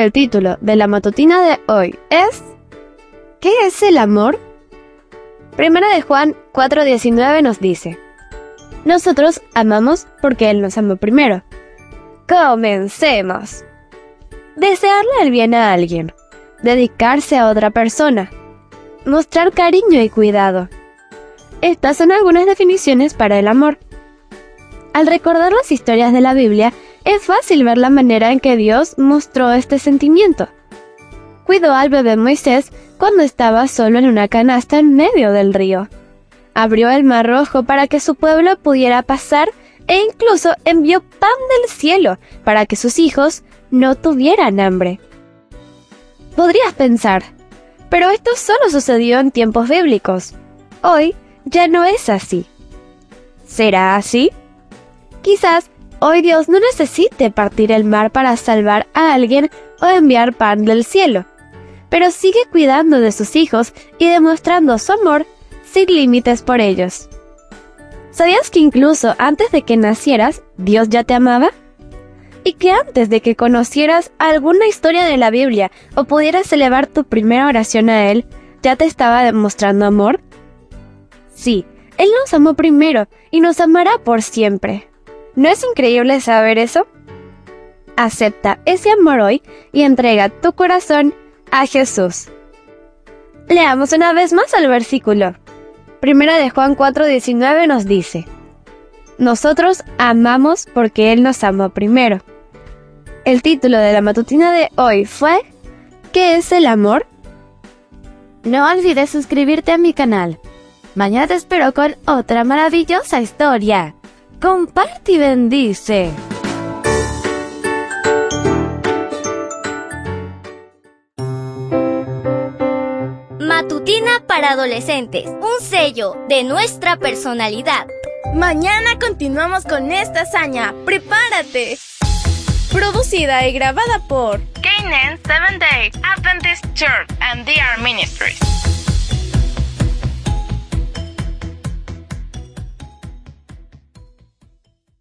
El título de la matutina de hoy es ¿Qué es el amor? Primera de Juan 4:19 nos dice, Nosotros amamos porque Él nos amó primero. Comencemos. Desearle el bien a alguien, dedicarse a otra persona, mostrar cariño y cuidado. Estas son algunas definiciones para el amor. Al recordar las historias de la Biblia, es fácil ver la manera en que Dios mostró este sentimiento. Cuidó al bebé Moisés cuando estaba solo en una canasta en medio del río. Abrió el mar rojo para que su pueblo pudiera pasar e incluso envió pan del cielo para que sus hijos no tuvieran hambre. Podrías pensar, pero esto solo sucedió en tiempos bíblicos. Hoy ya no es así. ¿Será así? Quizás hoy Dios no necesite partir el mar para salvar a alguien o enviar pan del cielo pero sigue cuidando de sus hijos y demostrando su amor sin límites por ellos. ¿Sabías que incluso antes de que nacieras, Dios ya te amaba? ¿Y que antes de que conocieras alguna historia de la Biblia o pudieras elevar tu primera oración a Él, ya te estaba demostrando amor? Sí, Él nos amó primero y nos amará por siempre. ¿No es increíble saber eso? Acepta ese amor hoy y entrega tu corazón a Jesús. Leamos una vez más el versículo. Primera de Juan 4:19 nos dice, Nosotros amamos porque Él nos amó primero. El título de la matutina de hoy fue ¿Qué es el amor? No olvides suscribirte a mi canal. Mañana te espero con otra maravillosa historia. Comparte y bendice. Matutina para adolescentes, un sello de nuestra personalidad. Mañana continuamos con esta hazaña. ¡Prepárate! Producida y grabada por Canaan Seventh Day Adventist Church and DR Ministries.